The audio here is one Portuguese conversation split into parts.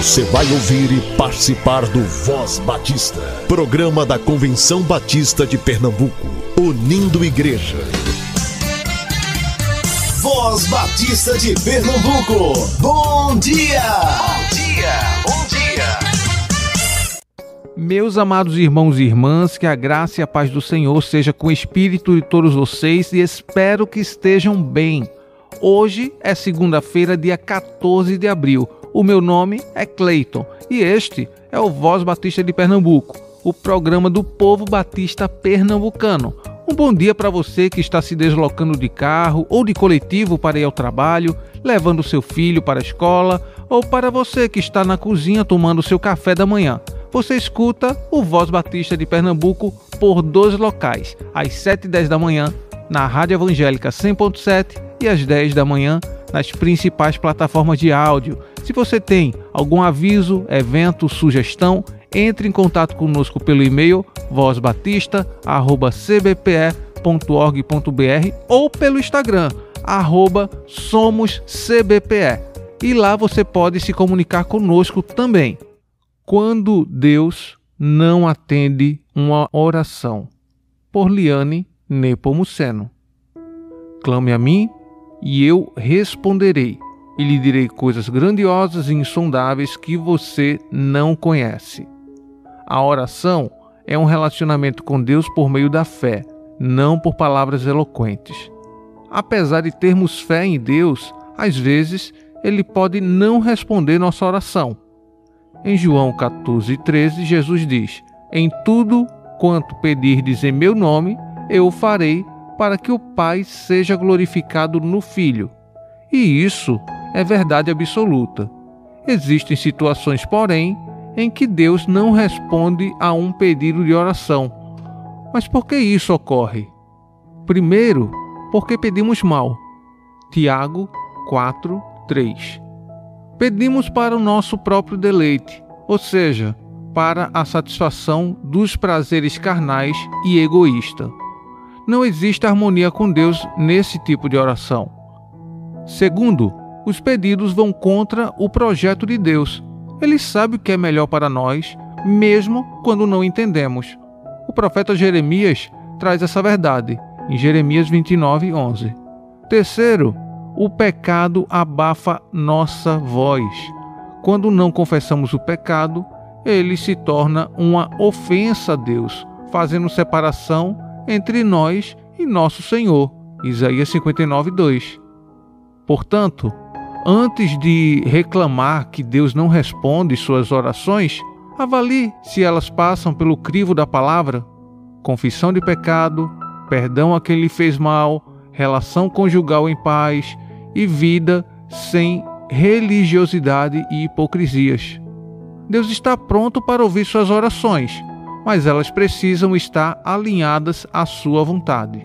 Você vai ouvir e participar do Voz Batista, programa da Convenção Batista de Pernambuco, unindo igreja. Voz Batista de Pernambuco, bom dia! Bom dia, bom dia! Meus amados irmãos e irmãs, que a graça e a paz do Senhor seja com o espírito de todos vocês e espero que estejam bem. Hoje é segunda-feira, dia 14 de abril. O meu nome é Cleiton e este é o Voz Batista de Pernambuco, o programa do povo batista pernambucano. Um bom dia para você que está se deslocando de carro ou de coletivo para ir ao trabalho, levando seu filho para a escola, ou para você que está na cozinha tomando seu café da manhã. Você escuta o Voz Batista de Pernambuco por dois locais, às 7 e 10 da manhã, na Rádio Evangélica 100.7 e às 10 da manhã, nas principais plataformas de áudio. Se você tem algum aviso, evento, sugestão, entre em contato conosco pelo e-mail vozbatista@cbpe.org.br ou pelo Instagram @somoscbpe. E lá você pode se comunicar conosco também. Quando Deus não atende uma oração. Por Liane Nepomuceno. Clame a mim e eu responderei, e lhe direi coisas grandiosas e insondáveis que você não conhece. A oração é um relacionamento com Deus por meio da fé, não por palavras eloquentes. Apesar de termos fé em Deus, às vezes ele pode não responder nossa oração. Em João 14,13, Jesus diz: Em tudo quanto pedirdes em meu nome, eu o farei para que o Pai seja glorificado no Filho. E isso é verdade absoluta. Existem situações, porém, em que Deus não responde a um pedido de oração. Mas por que isso ocorre? Primeiro, porque pedimos mal. Tiago 4, 3. Pedimos para o nosso próprio deleite, ou seja, para a satisfação dos prazeres carnais e egoísta não existe harmonia com Deus nesse tipo de oração. Segundo, os pedidos vão contra o projeto de Deus. Ele sabe o que é melhor para nós, mesmo quando não entendemos. O profeta Jeremias traz essa verdade em Jeremias 29, 11. Terceiro, o pecado abafa nossa voz. Quando não confessamos o pecado, ele se torna uma ofensa a Deus, fazendo separação entre nós e nosso Senhor. Isaías 59, 2. Portanto, antes de reclamar que Deus não responde suas orações, avalie se elas passam pelo crivo da palavra: confissão de pecado, perdão a quem lhe fez mal, relação conjugal em paz e vida sem religiosidade e hipocrisias. Deus está pronto para ouvir suas orações mas elas precisam estar alinhadas à sua vontade.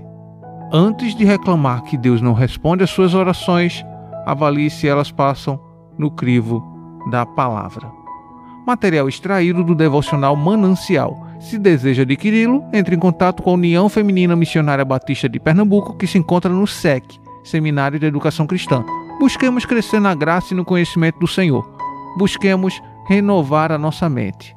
Antes de reclamar que Deus não responde às suas orações, avalie se elas passam no crivo da palavra. Material extraído do devocional Manancial. Se deseja adquiri-lo, entre em contato com a União Feminina Missionária Batista de Pernambuco, que se encontra no SEC, Seminário de Educação Cristã. Busquemos crescer na graça e no conhecimento do Senhor. Busquemos renovar a nossa mente.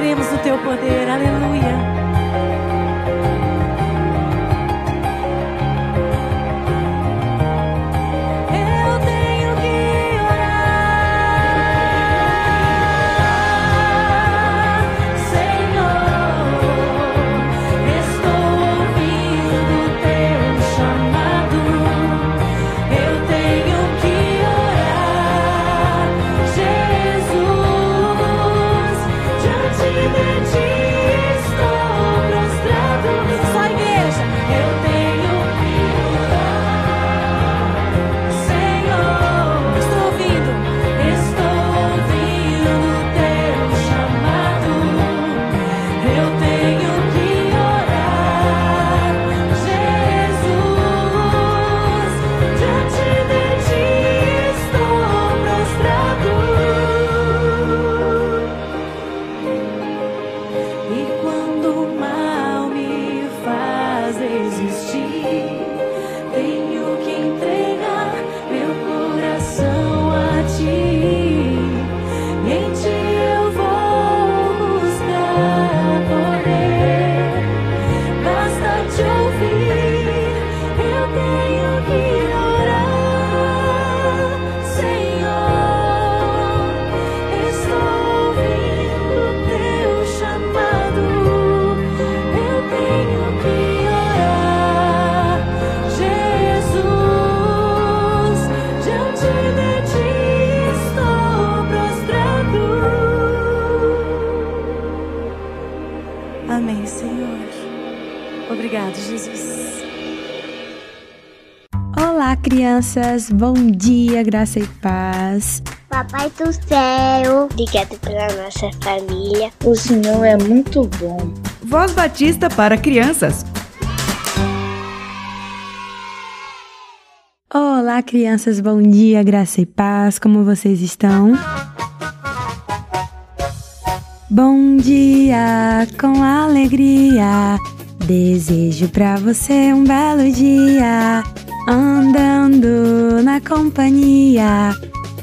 cremos no teu poder, aleluia. Crianças, bom dia, graça e paz. Papai do céu, obrigado pela nossa família. O Senhor é muito bom. Voz Batista para crianças. Olá, crianças, bom dia, graça e paz. Como vocês estão? Bom dia, com alegria. Desejo para você um belo dia andando na companhia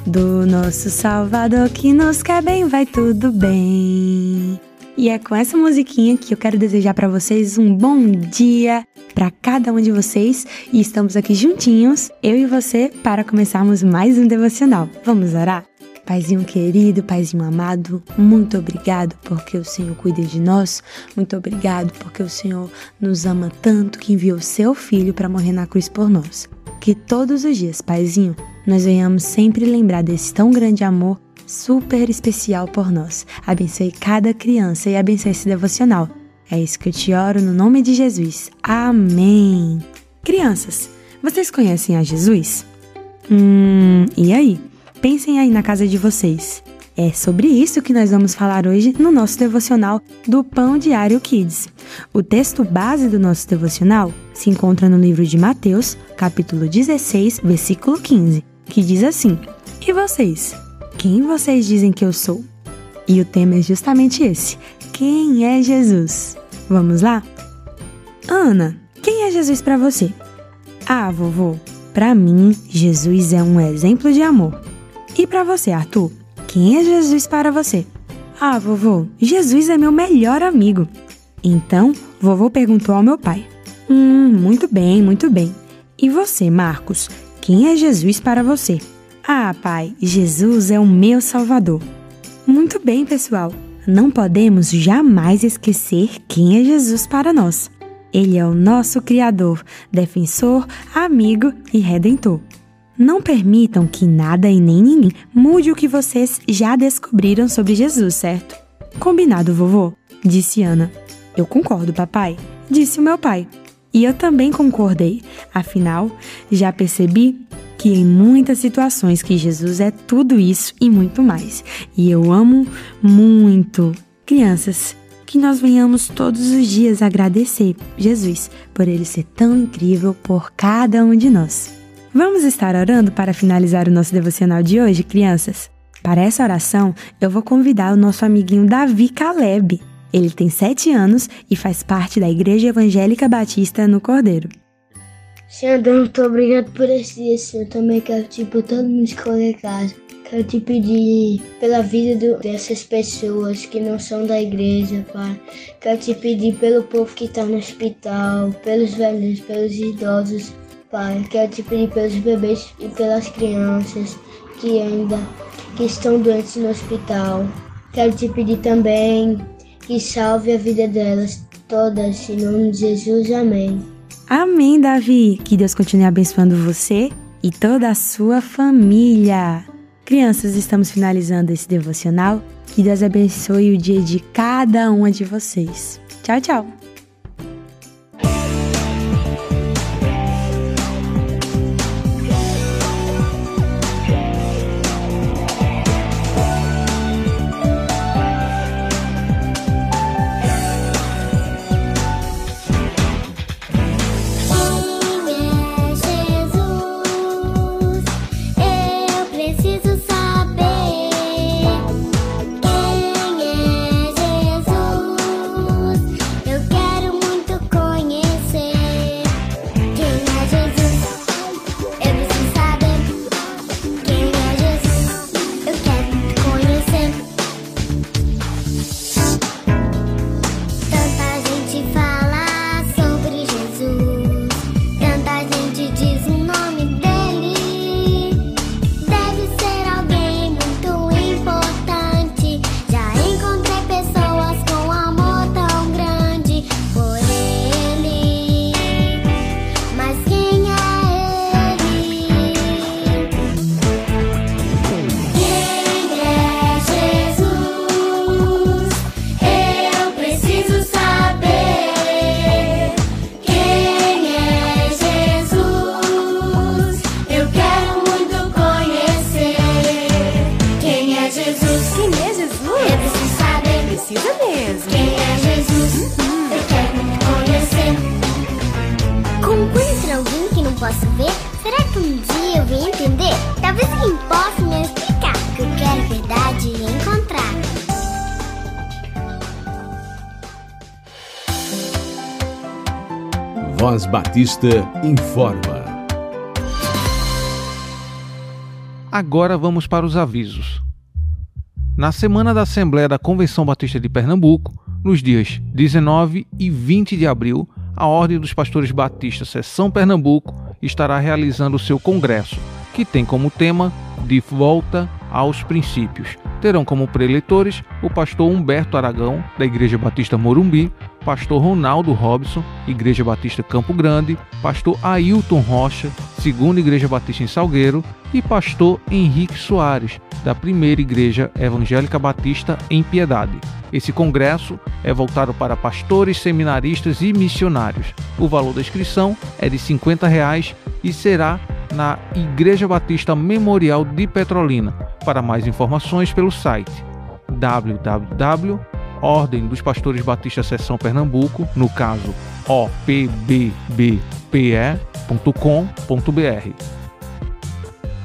do nosso Salvador que nos quer bem, vai tudo bem. E é com essa musiquinha que eu quero desejar para vocês um bom dia para cada um de vocês e estamos aqui juntinhos, eu e você, para começarmos mais um devocional. Vamos orar? Paizinho querido, Paizinho amado, muito obrigado porque o Senhor cuida de nós. Muito obrigado porque o Senhor nos ama tanto que enviou seu filho para morrer na cruz por nós. Que todos os dias, Paizinho, nós venhamos sempre lembrar desse tão grande amor super especial por nós. Abençoe cada criança e abençoe esse devocional. É isso que eu te oro no nome de Jesus. Amém. Crianças, vocês conhecem a Jesus? Hum, e aí? Pensem aí na casa de vocês. É sobre isso que nós vamos falar hoje no nosso devocional do Pão Diário Kids. O texto base do nosso devocional se encontra no livro de Mateus, capítulo 16, versículo 15, que diz assim: E vocês? Quem vocês dizem que eu sou? E o tema é justamente esse: Quem é Jesus? Vamos lá? Ana, quem é Jesus para você? Ah, vovô, para mim, Jesus é um exemplo de amor. E para você, Arthur? Quem é Jesus para você? Ah, vovô, Jesus é meu melhor amigo. Então, vovô perguntou ao meu pai. Hum, muito bem, muito bem. E você, Marcos? Quem é Jesus para você? Ah, pai, Jesus é o meu Salvador. Muito bem, pessoal. Não podemos jamais esquecer quem é Jesus para nós. Ele é o nosso Criador, defensor, amigo e redentor. Não permitam que nada e nem ninguém mude o que vocês já descobriram sobre Jesus, certo? Combinado, vovô? Disse Ana. Eu concordo, papai, disse o meu pai. E eu também concordei. Afinal, já percebi que em muitas situações que Jesus é tudo isso e muito mais. E eu amo muito. Crianças, que nós venhamos todos os dias agradecer Jesus por ele ser tão incrível por cada um de nós. Vamos estar orando para finalizar o nosso devocional de hoje, crianças? Para essa oração, eu vou convidar o nosso amiguinho Davi Caleb. Ele tem sete anos e faz parte da Igreja Evangélica Batista no Cordeiro. Senhor, muito obrigado por esse dia, Senhor. Também quero te por todo mundo escolher casa. Quero te pedir pela vida do, dessas pessoas que não são da igreja, Pai. Quero te pedir pelo povo que está no hospital, pelos velhos, pelos idosos, Pai. Quero te pedir pelos bebês e pelas crianças que ainda que estão doentes no hospital. Quero te pedir também que salve a vida delas todas, em nome de Jesus. Amém. Amém, Davi. Que Deus continue abençoando você e toda a sua família. Crianças, estamos finalizando esse devocional. Que Deus abençoe o dia de cada uma de vocês. Tchau, tchau. Batista informa. Agora vamos para os avisos. Na semana da Assembleia da Convenção Batista de Pernambuco, nos dias 19 e 20 de abril, a Ordem dos Pastores Batistas Seção Pernambuco estará realizando o seu congresso, que tem como tema De Volta aos Princípios. Terão como preletores o pastor Humberto Aragão, da Igreja Batista Morumbi, pastor Ronaldo Robson, Igreja Batista Campo Grande, pastor Ailton Rocha, Segunda Igreja Batista em Salgueiro, e pastor Henrique Soares, da Primeira Igreja Evangélica Batista em Piedade. Esse congresso é voltado para pastores, seminaristas e missionários. O valor da inscrição é de 50 reais e será na Igreja Batista Memorial de Petrolina. Para mais informações pelo site www Ordem dos Pastores Batista Pernambuco, no caso opbbpe.com.br.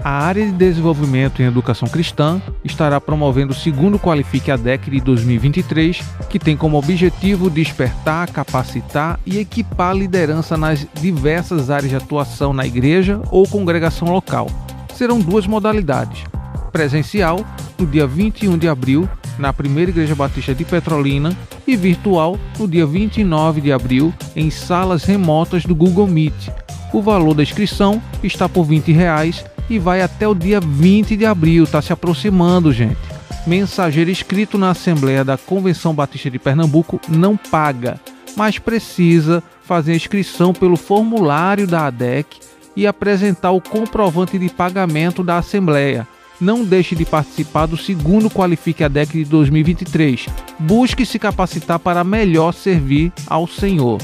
A área de desenvolvimento em educação cristã estará promovendo o segundo Qualifique a DEC de 2023, que tem como objetivo despertar, capacitar e equipar a liderança nas diversas áreas de atuação na igreja ou congregação local. Serão duas modalidades: presencial, no dia 21 de abril, na Primeira Igreja Batista de Petrolina e virtual no dia 29 de abril em salas remotas do Google Meet. O valor da inscrição está por 20 reais e vai até o dia 20 de abril, está se aproximando, gente. Mensageiro inscrito na Assembleia da Convenção Batista de Pernambuco não paga, mas precisa fazer a inscrição pelo formulário da ADEC e apresentar o comprovante de pagamento da Assembleia não deixe de participar do segundo Qualifique a DEC de 2023. Busque se capacitar para melhor servir ao Senhor.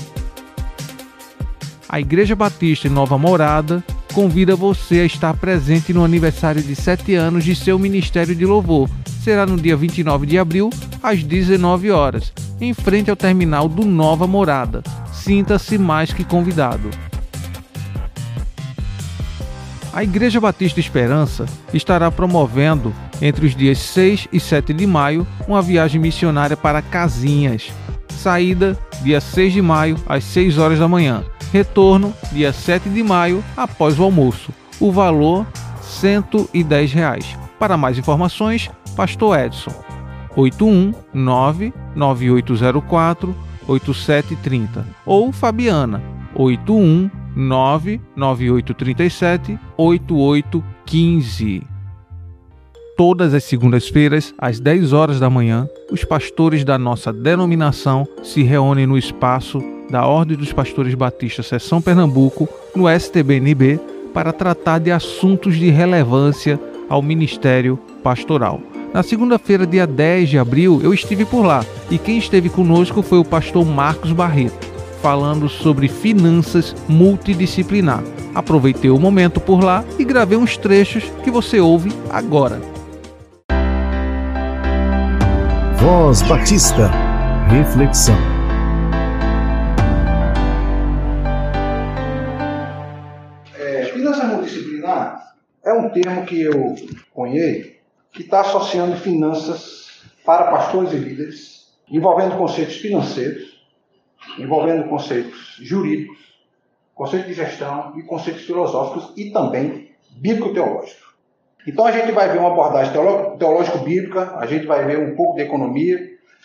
A Igreja Batista em Nova Morada convida você a estar presente no aniversário de 7 anos de seu Ministério de Louvor. Será no dia 29 de abril, às 19 horas, em frente ao terminal do Nova Morada. Sinta-se mais que convidado. A Igreja Batista Esperança estará promovendo, entre os dias 6 e 7 de maio, uma viagem missionária para Casinhas. Saída, dia 6 de maio, às 6 horas da manhã. Retorno, dia 7 de maio, após o almoço. O valor, 110 reais. Para mais informações, Pastor Edson 819 9804 8730 ou Fabiana 819 9837 8815. Todas as segundas-feiras, às 10 horas da manhã, os pastores da nossa denominação se reúnem no espaço da Ordem dos Pastores Batistas Seção Pernambuco, no STBNB, para tratar de assuntos de relevância ao ministério pastoral. Na segunda-feira, dia 10 de abril, eu estive por lá e quem esteve conosco foi o pastor Marcos Barreto, falando sobre finanças multidisciplinar. Aproveitei o momento por lá e gravei uns trechos que você ouve agora. Voz Batista. Reflexão. É um termo que eu conheço que está associando finanças para pastores e líderes, envolvendo conceitos financeiros, envolvendo conceitos jurídicos, conceitos de gestão e conceitos filosóficos e também bíblico-teológicos. Então a gente vai ver uma abordagem teológico-bíblica, a gente vai ver um pouco de economia,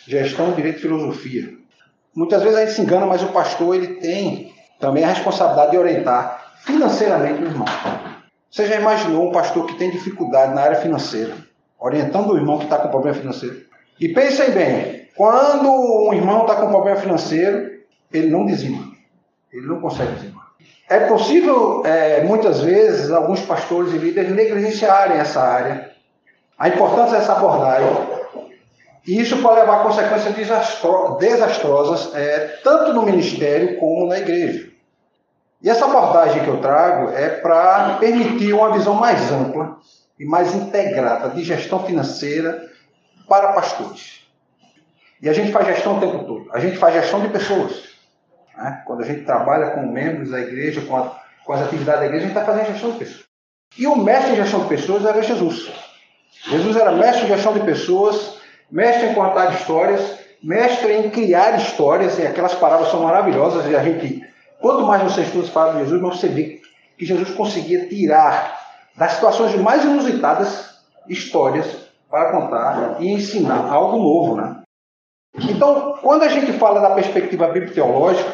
gestão, direito e filosofia. Muitas vezes a gente se engana, mas o pastor ele tem também a responsabilidade de orientar financeiramente o irmão. Você já imaginou um pastor que tem dificuldade na área financeira? orientando o irmão que está com problema financeiro. E pensem bem, quando um irmão está com problema financeiro, ele não dizima. Ele não consegue dizimar. É possível, é, muitas vezes, alguns pastores e líderes negligenciarem essa área, a importância dessa abordagem. E isso pode levar a consequências desastrosas, é, tanto no ministério como na igreja. E essa abordagem que eu trago é para permitir uma visão mais ampla e mais integrada de gestão financeira para pastores. E a gente faz gestão o tempo todo. A gente faz gestão de pessoas. Né? Quando a gente trabalha com membros da igreja, com, a, com as atividades da igreja, a gente está fazendo gestão de pessoas. E o mestre em gestão de pessoas era Jesus. Jesus era mestre em gestão de pessoas, mestre em contar histórias, mestre em criar histórias, e aquelas palavras são maravilhosas, e a gente, quanto mais você estuda as palavras de Jesus, mais você vê que Jesus conseguia tirar das situações mais inusitadas, histórias para contar e ensinar algo novo, né? Então, quando a gente fala da perspectiva bíblico-teológica,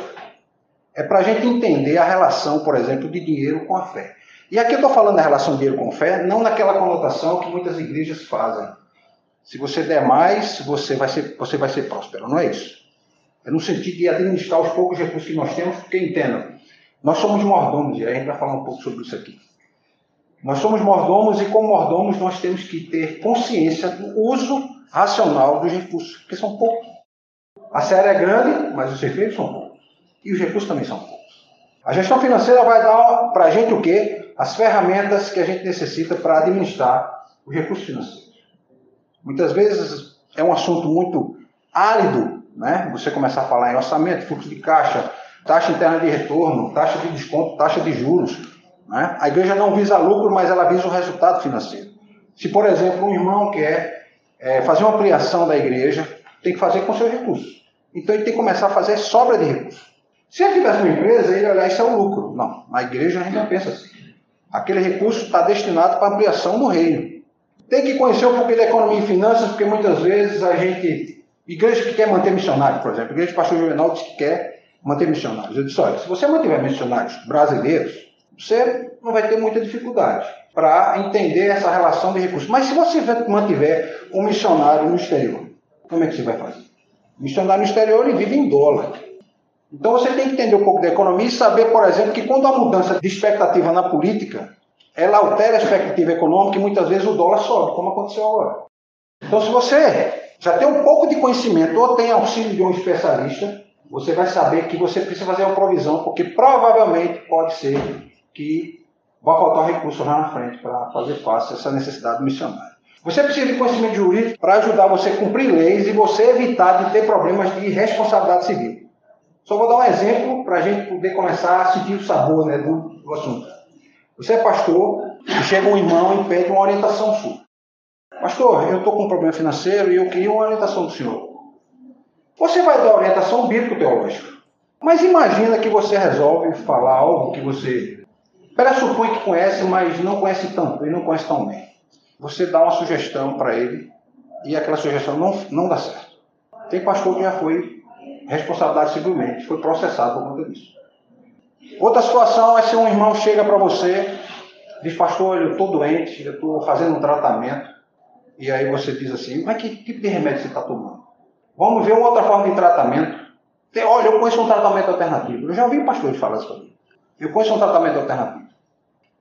é para a gente entender a relação, por exemplo, de dinheiro com a fé. E aqui eu estou falando da relação dinheiro com fé, não naquela conotação que muitas igrejas fazem. Se você der mais, você vai ser, você vai ser próspero. Não é isso. É no sentido de administrar os poucos recursos que nós temos, porque entendam, nós somos mordomos, e a gente vai falar um pouco sobre isso aqui. Nós somos mordomos e, como mordomos, nós temos que ter consciência do uso racional dos recursos, porque são poucos. A série é grande, mas os efeitos são poucos. E os recursos também são poucos. A gestão financeira vai dar para a gente o quê? As ferramentas que a gente necessita para administrar os recursos financeiros. Muitas vezes é um assunto muito árido, né? Você começar a falar em orçamento, fluxo de caixa, taxa interna de retorno, taxa de desconto, taxa de juros. Né? A igreja não visa lucro, mas ela visa o resultado financeiro. Se, por exemplo, um irmão quer é, fazer uma ampliação da igreja, tem que fazer com seus recursos. Então ele tem que começar a fazer sobra de recursos. Se ele tivesse uma empresa, ele olhar isso é o lucro. Não, na igreja a gente não pensa assim. Aquele recurso está destinado para ampliação do reino. Tem que conhecer um pouquinho da economia e finanças, porque muitas vezes a gente. Igreja que quer manter missionários, por exemplo, igreja do pastor Juvenal diz que quer manter missionários. Eu disse: olha, se você mantiver missionários brasileiros, você não vai ter muita dificuldade para entender essa relação de recursos. Mas se você mantiver um missionário no exterior, como é que você vai fazer? O missionário no exterior ele vive em dólar. Então você tem que entender um pouco da economia e saber, por exemplo, que quando há mudança de expectativa na política, ela altera a expectativa econômica e muitas vezes o dólar sobe, como aconteceu agora. Então, se você já tem um pouco de conhecimento ou tem auxílio de um especialista, você vai saber que você precisa fazer uma provisão, porque provavelmente pode ser que vai faltar recurso lá na frente para fazer face a essa necessidade missionária. Você precisa de conhecimento jurídico para ajudar você a cumprir leis e você evitar de ter problemas de responsabilidade civil. Só vou dar um exemplo para a gente poder começar a sentir o sabor né, do, do assunto. Você é pastor e chega um irmão e pede uma orientação sua. Pastor, eu estou com um problema financeiro e eu queria uma orientação do senhor. Você vai dar orientação bíblico-teológica. Mas imagina que você resolve falar algo que você pressupõe que conhece, mas não conhece tanto e não conhece tão bem. você dá uma sugestão para ele e aquela sugestão não, não dá certo. Tem pastor que já foi responsabilidade civilmente, foi processado por conta disso. Outra situação é se um irmão chega para você, diz, pastor, eu estou doente, eu estou fazendo um tratamento, e aí você diz assim, mas que tipo de remédio você está tomando? Vamos ver uma outra forma de tratamento. Olha, eu conheço um tratamento alternativo. Eu já ouvi pastores falar isso. Eu conheço um tratamento alternativo.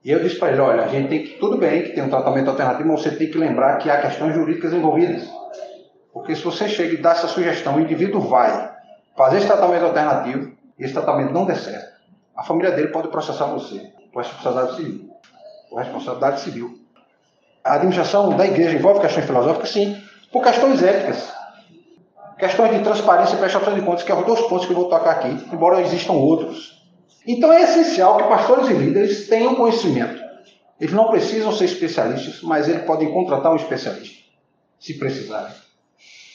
E eu disse para ele, olha, a gente tem que, tudo bem que tem um tratamento alternativo, mas você tem que lembrar que há questões jurídicas envolvidas. Porque se você chega e dá essa sugestão, o indivíduo vai fazer esse tratamento alternativo e esse tratamento não der certo, a família dele pode processar você por responsabilidade civil. Por responsabilidade civil. A administração da igreja envolve questões filosóficas, sim, por questões éticas. Questões de transparência e prestação de contas, que é os dois pontos que eu vou tocar aqui, embora existam outros. Então é essencial que pastores e líderes tenham conhecimento. Eles não precisam ser especialistas, mas eles podem contratar um especialista, se precisarem,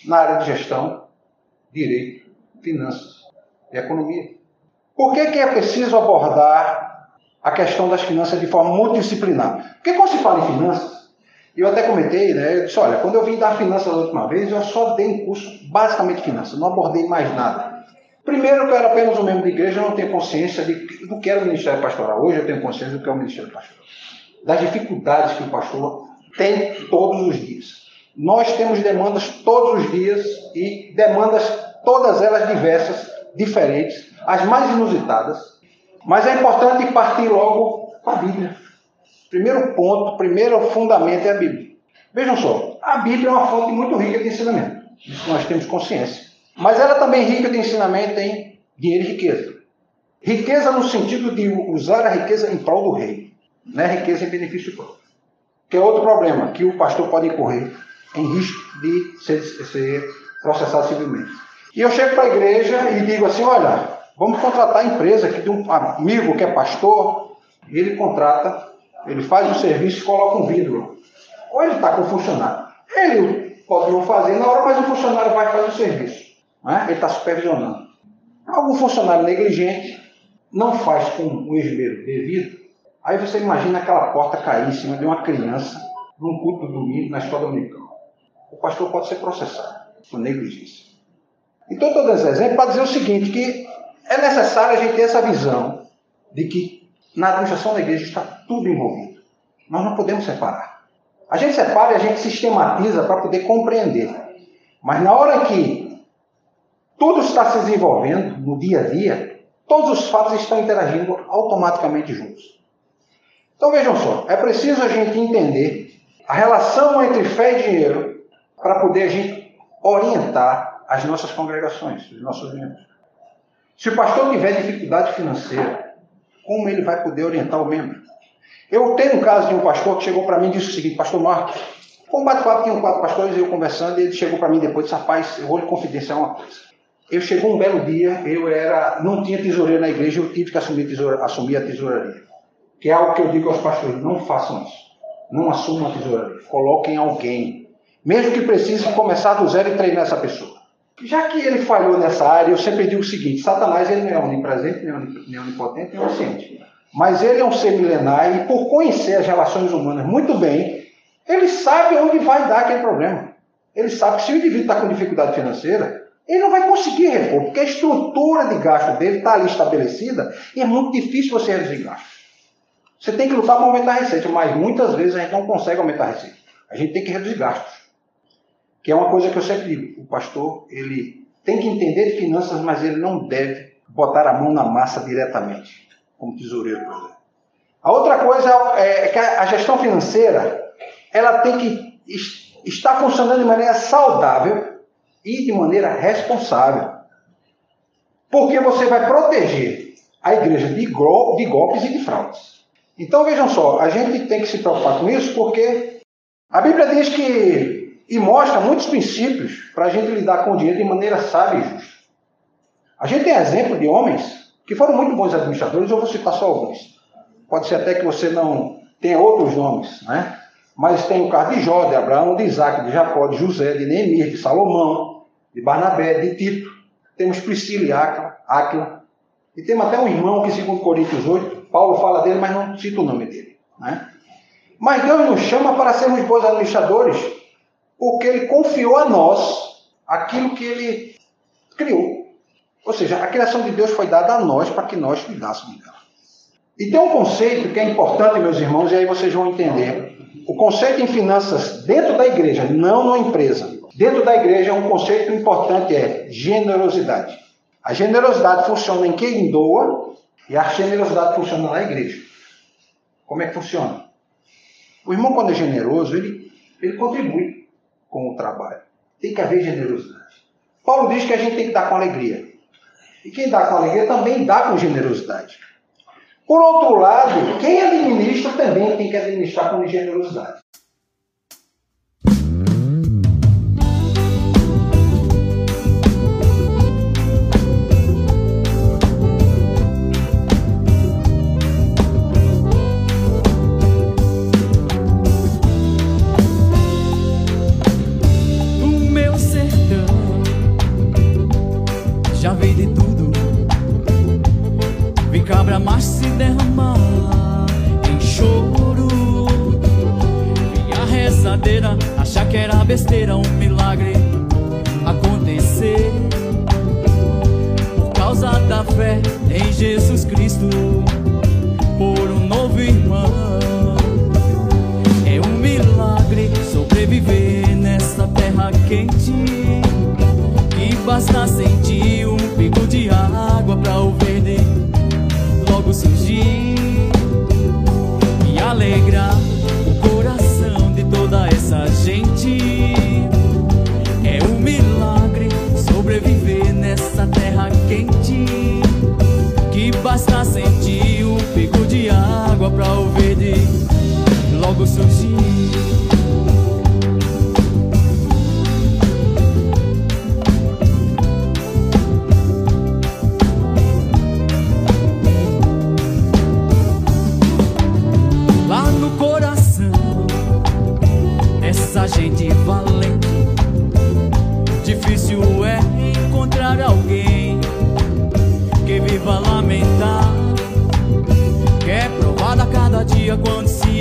na área de gestão, direito, finanças e economia. Por que, que é preciso abordar a questão das finanças de forma multidisciplinar? Porque quando se fala em finanças, eu até comentei, né? Eu disse, olha, quando eu vim dar finanças da última vez, eu só dei um curso basicamente de finanças, não abordei mais nada. Primeiro, que eu era apenas um membro de igreja, eu não tenho consciência de, do que era o ministério pastoral. Hoje eu tenho consciência do que é o ministério pastoral. Das dificuldades que o pastor tem todos os dias. Nós temos demandas todos os dias e demandas, todas elas diversas, diferentes, as mais inusitadas. Mas é importante partir logo para a Bíblia. Primeiro ponto, primeiro fundamento é a Bíblia. Vejam só, a Bíblia é uma fonte muito rica de ensinamento. Isso nós temos consciência. Mas ela também é rica de ensinamento em dinheiro e riqueza. Riqueza no sentido de usar a riqueza em prol do rei, não é riqueza em benefício próprio. Que é outro problema, que o pastor pode incorrer em risco de ser, ser processado civilmente. E eu chego para a igreja e digo assim, olha, vamos contratar a empresa que de um amigo que é pastor, ele contrata, ele faz o serviço e coloca um vidro. Ou ele está com o funcionário. Ele pode não fazer na hora, mas o funcionário vai fazer o serviço né? ele está supervisionando. Algum funcionário negligente não faz com o esmero devido, aí você imagina aquela porta cair em cima de uma criança num culto domingo na escola dominical. O pastor pode ser processado por negligência. Então, estou dando esse exemplo para dizer o seguinte, que é necessário a gente ter essa visão de que na administração da igreja está tudo envolvido. Nós não podemos separar. A gente separa e a gente sistematiza para poder compreender. Mas na hora que tudo está se desenvolvendo no dia a dia, todos os fatos estão interagindo automaticamente juntos. Então vejam só, é preciso a gente entender a relação entre fé e dinheiro para poder a gente orientar as nossas congregações, os nossos membros. Se o pastor tiver dificuldade financeira, como ele vai poder orientar o membro? Eu tenho um caso de um pastor que chegou para mim e disse o seguinte, pastor Marcos, com um bate-papo, tinham quatro pastores, eu conversando, e ele chegou para mim depois e disse, rapaz, eu vou lhe confidenciar uma coisa. Eu chegou um belo dia, eu era, não tinha tesoureiro na igreja, eu tive que assumir, tesoura, assumir a tesouraria. Que é algo que eu digo aos pastores, não façam isso. Não assumam a tesouraria. Coloquem alguém. Mesmo que precise começar do zero e treinar essa pessoa. Já que ele falhou nessa área, eu sempre digo o seguinte: Satanás ele não é onipresente, nem onipotente, nem onisciente. Mas ele é um ser milenar e, por conhecer as relações humanas muito bem, ele sabe onde vai dar aquele problema. Ele sabe que se o indivíduo está com dificuldade financeira, ele não vai conseguir repor, porque a estrutura de gasto dele está ali estabelecida e é muito difícil você reduzir gastos. Você tem que lutar para aumentar a receita, mas muitas vezes a gente não consegue aumentar a receita. A gente tem que reduzir gastos. Que é uma coisa que eu sempre digo. O pastor, ele tem que entender de finanças, mas ele não deve botar a mão na massa diretamente, como tesoureiro, por exemplo. A outra coisa é, é que a gestão financeira, ela tem que estar funcionando de maneira saudável e de maneira responsável. Porque você vai proteger a igreja de, de golpes e de fraudes. Então vejam só, a gente tem que se preocupar com isso porque a Bíblia diz que e mostra muitos princípios para a gente lidar com o dinheiro de maneira sábia e justa. A gente tem exemplo de homens que foram muito bons administradores, eu vou citar só alguns. Pode ser até que você não tenha outros nomes, né? Mas tem o caso de Jó, de Abraão, de Isaac, de Jacó, de José, de Neemias, de Salomão, de Barnabé, de Tito, temos Priscila e Áquila, e temos até um irmão que, segundo Coríntios 8, Paulo fala dele, mas não cita o nome dele. Né? Mas Deus nos chama para sermos bons administradores, porque Ele confiou a nós aquilo que Ele criou. Ou seja, a criação de Deus foi dada a nós para que nós cuidássemos dela. E tem um conceito que é importante, meus irmãos, e aí vocês vão entender. O conceito em finanças dentro da igreja, não na empresa. Dentro da igreja, um conceito importante é generosidade. A generosidade funciona em quem doa e a generosidade funciona na igreja. Como é que funciona? O irmão, quando é generoso, ele, ele contribui com o trabalho. Tem que haver generosidade. Paulo diz que a gente tem que dar com alegria. E quem dá com alegria também dá com generosidade. Por outro lado, quem administra também tem que administrar com generosidade. Besteira, um milagre acontecer. Por causa da fé em Jesus Cristo, por um novo irmão. É um milagre sobreviver nessa terra quente. Que basta sentir um pico de água pra o verde logo surgir e alegrar basta sentir um pico de água pra o verde logo surgir.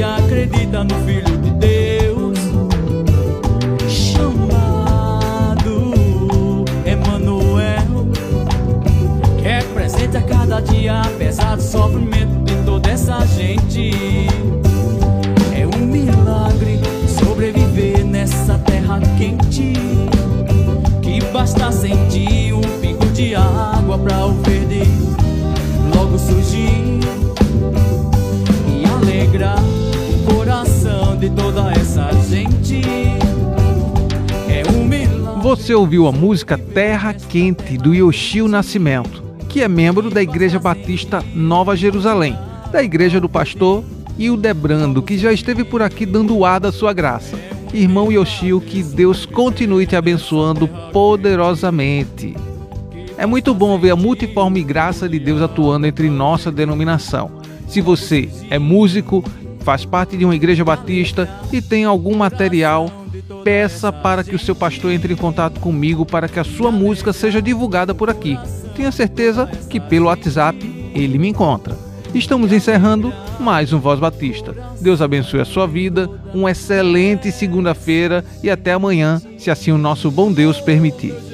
Acredita no Filho de Deus. Chamado Emmanuel, que é presente a cada dia, apesar do sofrimento de toda essa gente. É um milagre sobreviver nessa terra quente. Que basta sentir um pico de água pra o verde logo surgir Você ouviu a música Terra Quente do Yoshio Nascimento, que é membro da Igreja Batista Nova Jerusalém, da Igreja do Pastor Hildebrando, que já esteve por aqui dando o ar da sua graça. Irmão Yoshio, que Deus continue te abençoando poderosamente. É muito bom ver a multiforme graça de Deus atuando entre nossa denominação. Se você é músico, faz parte de uma igreja batista e tem algum material, peça para que o seu pastor entre em contato comigo para que a sua música seja divulgada por aqui. Tenha certeza que pelo WhatsApp ele me encontra. Estamos encerrando mais um Voz Batista. Deus abençoe a sua vida, uma excelente segunda-feira e até amanhã, se assim o nosso bom Deus permitir.